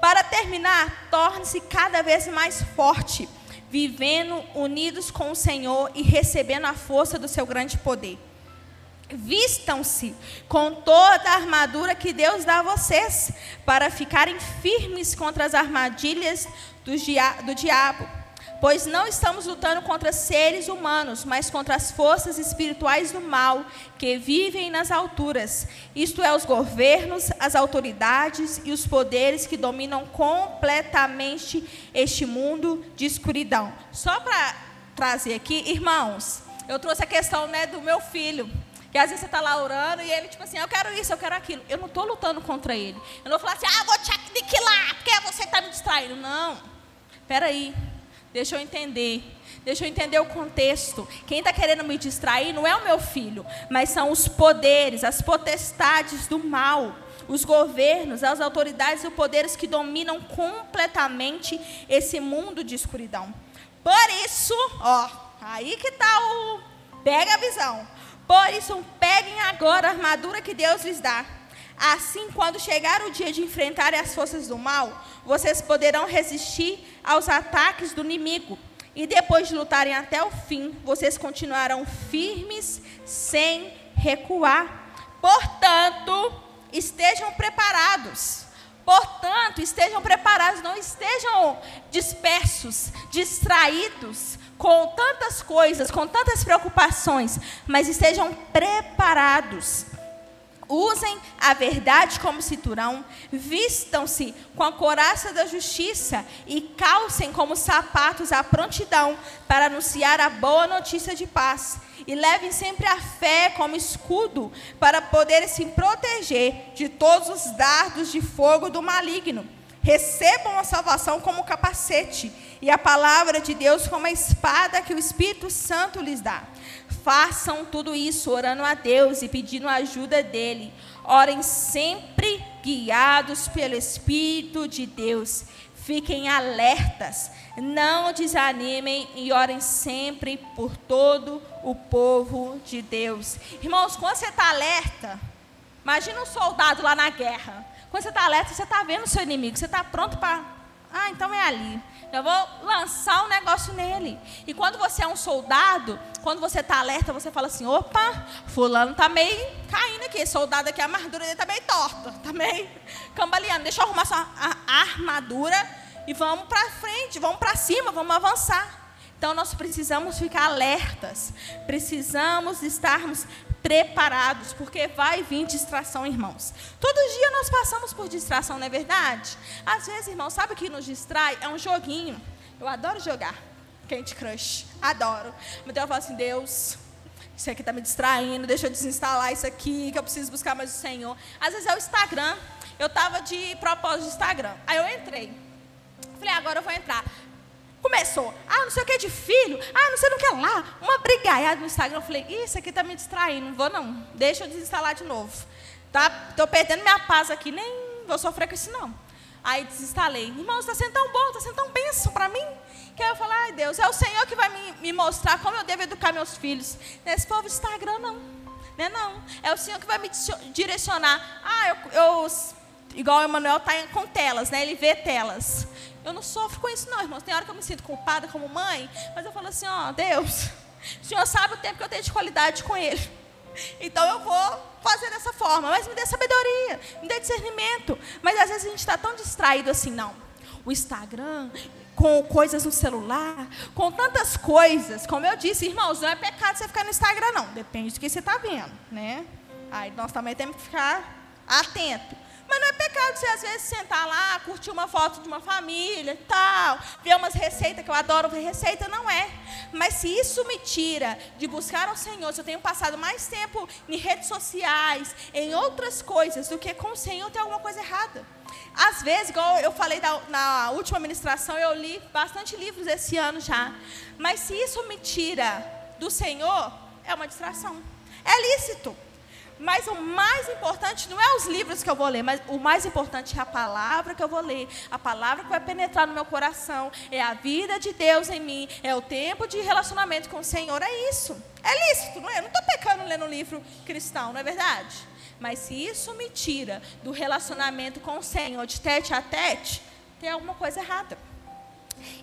Para terminar, torne-se cada vez mais forte, vivendo unidos com o Senhor e recebendo a força do seu grande poder. Vistam-se com toda a armadura que Deus dá a vocês, para ficarem firmes contra as armadilhas do, dia do diabo Pois não estamos lutando contra seres humanos, mas contra as forças espirituais do mal que vivem nas alturas. Isto é, os governos, as autoridades e os poderes que dominam completamente este mundo de escuridão. Só para trazer aqui, irmãos, eu trouxe a questão né, do meu filho. Que às vezes você está lá orando e ele, tipo assim, eu quero isso, eu quero aquilo. Eu não estou lutando contra ele. Eu não vou falar assim, ah, vou te aniquilar, porque você está me distraindo. Não. Espera aí. Deixa eu entender. Deixa eu entender o contexto. Quem está querendo me distrair não é o meu filho, mas são os poderes, as potestades do mal, os governos, as autoridades e os poderes que dominam completamente esse mundo de escuridão. Por isso, ó, aí que está o. Pega a visão. Por isso, peguem agora a armadura que Deus lhes dá. Assim, quando chegar o dia de enfrentarem as forças do mal, vocês poderão resistir aos ataques do inimigo. E depois de lutarem até o fim, vocês continuarão firmes sem recuar. Portanto, estejam preparados. Portanto, estejam preparados, não estejam dispersos, distraídos com tantas coisas, com tantas preocupações, mas estejam preparados. Usem a verdade como cinturão, vistam-se com a coraça da justiça e calcem como sapatos a prontidão para anunciar a boa notícia de paz. E levem sempre a fé como escudo para poderem se proteger de todos os dardos de fogo do maligno. Recebam a salvação como capacete e a palavra de Deus como a espada que o Espírito Santo lhes dá. Façam tudo isso orando a Deus e pedindo a ajuda dele. Orem sempre guiados pelo Espírito de Deus. Fiquem alertas, não desanimem e orem sempre por todo o povo de Deus. Irmãos, quando você está alerta, imagina um soldado lá na guerra. Quando você está alerta, você está vendo o seu inimigo, você está pronto para. Ah, então é ali. Eu vou lançar um negócio nele. E quando você é um soldado, quando você está alerta, você fala assim: opa, fulano está meio caindo aqui. Soldado aqui, a armadura dele está meio torta, está meio cambaleando. Deixa eu arrumar sua armadura e vamos para frente, vamos para cima, vamos avançar. Então nós precisamos ficar alertas, precisamos estarmos preparados, porque vai vir distração, irmãos. Todo dia nós passamos por distração, não é verdade? Às vezes, irmãos, sabe o que nos distrai? É um joguinho. Eu adoro jogar. Candy Crush. Adoro. Mas eu falo assim, Deus, isso aqui está me distraindo, deixa eu desinstalar isso aqui, que eu preciso buscar mais o Senhor. Às vezes é o Instagram. Eu estava de propósito de Instagram. Aí eu entrei. Falei, agora eu vou entrar. Começou, ah, não sei o que de filho, ah, não sei o que lá, uma brigaiada no Instagram. Eu falei, isso aqui está me distraindo, não vou não, deixa eu desinstalar de novo. Tá, estou perdendo minha paz aqui, nem vou sofrer com isso não. Aí desinstalei. Irmãos, está sendo tão bom, está sendo tão bênção para mim. Que aí eu falei, ai Deus, é o Senhor que vai me, me mostrar como eu devo educar meus filhos. Nesse povo Instagram, não. Não é não. É o Senhor que vai me direcionar. Ah, eu, eu igual o Emanuel está com telas, né? Ele vê telas. Eu não sofro com isso, não, irmãos. Tem hora que eu me sinto culpada como mãe, mas eu falo assim: ó, Deus, o Senhor sabe o tempo que eu tenho de qualidade com Ele. Então eu vou fazer dessa forma. Mas me dê sabedoria, me dê discernimento. Mas às vezes a gente está tão distraído assim, não. O Instagram, com coisas no celular, com tantas coisas. Como eu disse, irmãos, não é pecado você ficar no Instagram, não. Depende do que você está vendo, né? Aí nós também temos que ficar atento. Mas não é pecado você, às vezes, sentar lá, curtir uma foto de uma família e tal, ver umas receitas, que eu adoro ver receita, não é. Mas se isso me tira de buscar ao Senhor, se eu tenho passado mais tempo em redes sociais, em outras coisas, do que com o Senhor, tem alguma coisa errada. Às vezes, igual eu falei da, na última ministração, eu li bastante livros esse ano já. Mas se isso me tira do Senhor, é uma distração. É lícito. Mas o mais importante não é os livros que eu vou ler, mas o mais importante é a palavra que eu vou ler, a palavra que vai penetrar no meu coração, é a vida de Deus em mim, é o tempo de relacionamento com o Senhor, é isso. É lícito, não é? Eu não estou pecando lendo um livro cristão, não é verdade? Mas se isso me tira do relacionamento com o Senhor de tete a tete, tem alguma coisa errada.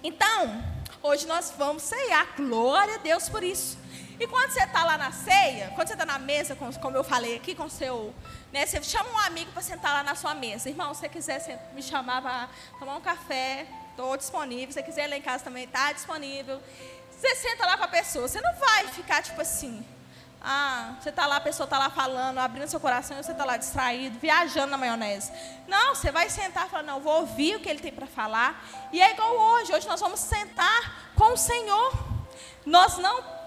Então, hoje nós vamos ceiar, glória a Deus por isso. E quando você está lá na ceia, quando você está na mesa, como eu falei aqui, com seu. Né, você chama um amigo para sentar lá na sua mesa. Irmão, se você quiser me chamar para tomar um café, estou disponível. Se você quiser ir lá em casa também, está disponível. Você senta lá com a pessoa. Você não vai ficar tipo assim. Ah, você está lá, a pessoa está lá falando, abrindo seu coração, e você está lá distraído, viajando na maionese. Não, você vai sentar e falar, não, vou ouvir o que ele tem para falar. E é igual hoje. Hoje nós vamos sentar com o Senhor. Nós não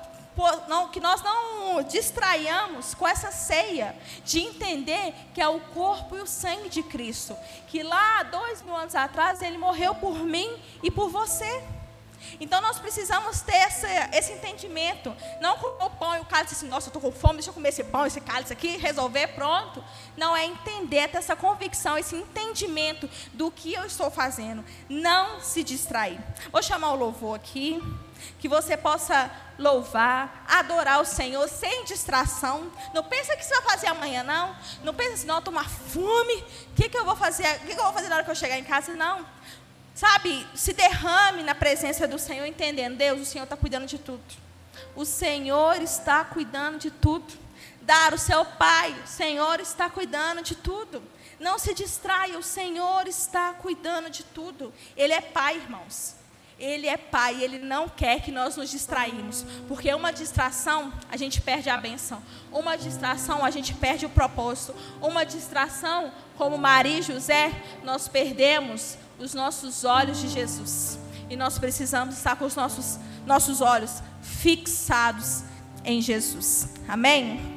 não, que nós não distraiamos com essa ceia de entender que é o corpo e o sangue de Cristo. Que lá, dois mil anos atrás, Ele morreu por mim e por você. Então nós precisamos ter esse, esse entendimento. Não com o pão e o cálice assim, nossa, eu estou com fome, deixa eu comer esse pão, esse cálice aqui, resolver, pronto. Não, é entender, ter essa convicção, esse entendimento do que eu estou fazendo. Não se distrair. Vou chamar o louvor aqui que você possa louvar, adorar o Senhor sem distração. Não pensa que você vai fazer amanhã, não. Não pensa assim, não, eu uma fome. O que, que eu vou fazer? O que, que eu vou fazer na hora que eu chegar em casa? Não. Sabe, se derrame na presença do Senhor, entendendo, Deus, o Senhor está cuidando de tudo. O Senhor está cuidando de tudo. Dar o seu Pai, o Senhor está cuidando de tudo. Não se distraia, o Senhor está cuidando de tudo. Ele é Pai, irmãos. Ele é pai, ele não quer que nós nos distraímos, porque uma distração a gente perde a benção, uma distração a gente perde o propósito, uma distração, como Maria e José, nós perdemos os nossos olhos de Jesus. E nós precisamos estar com os nossos, nossos olhos fixados em Jesus. Amém?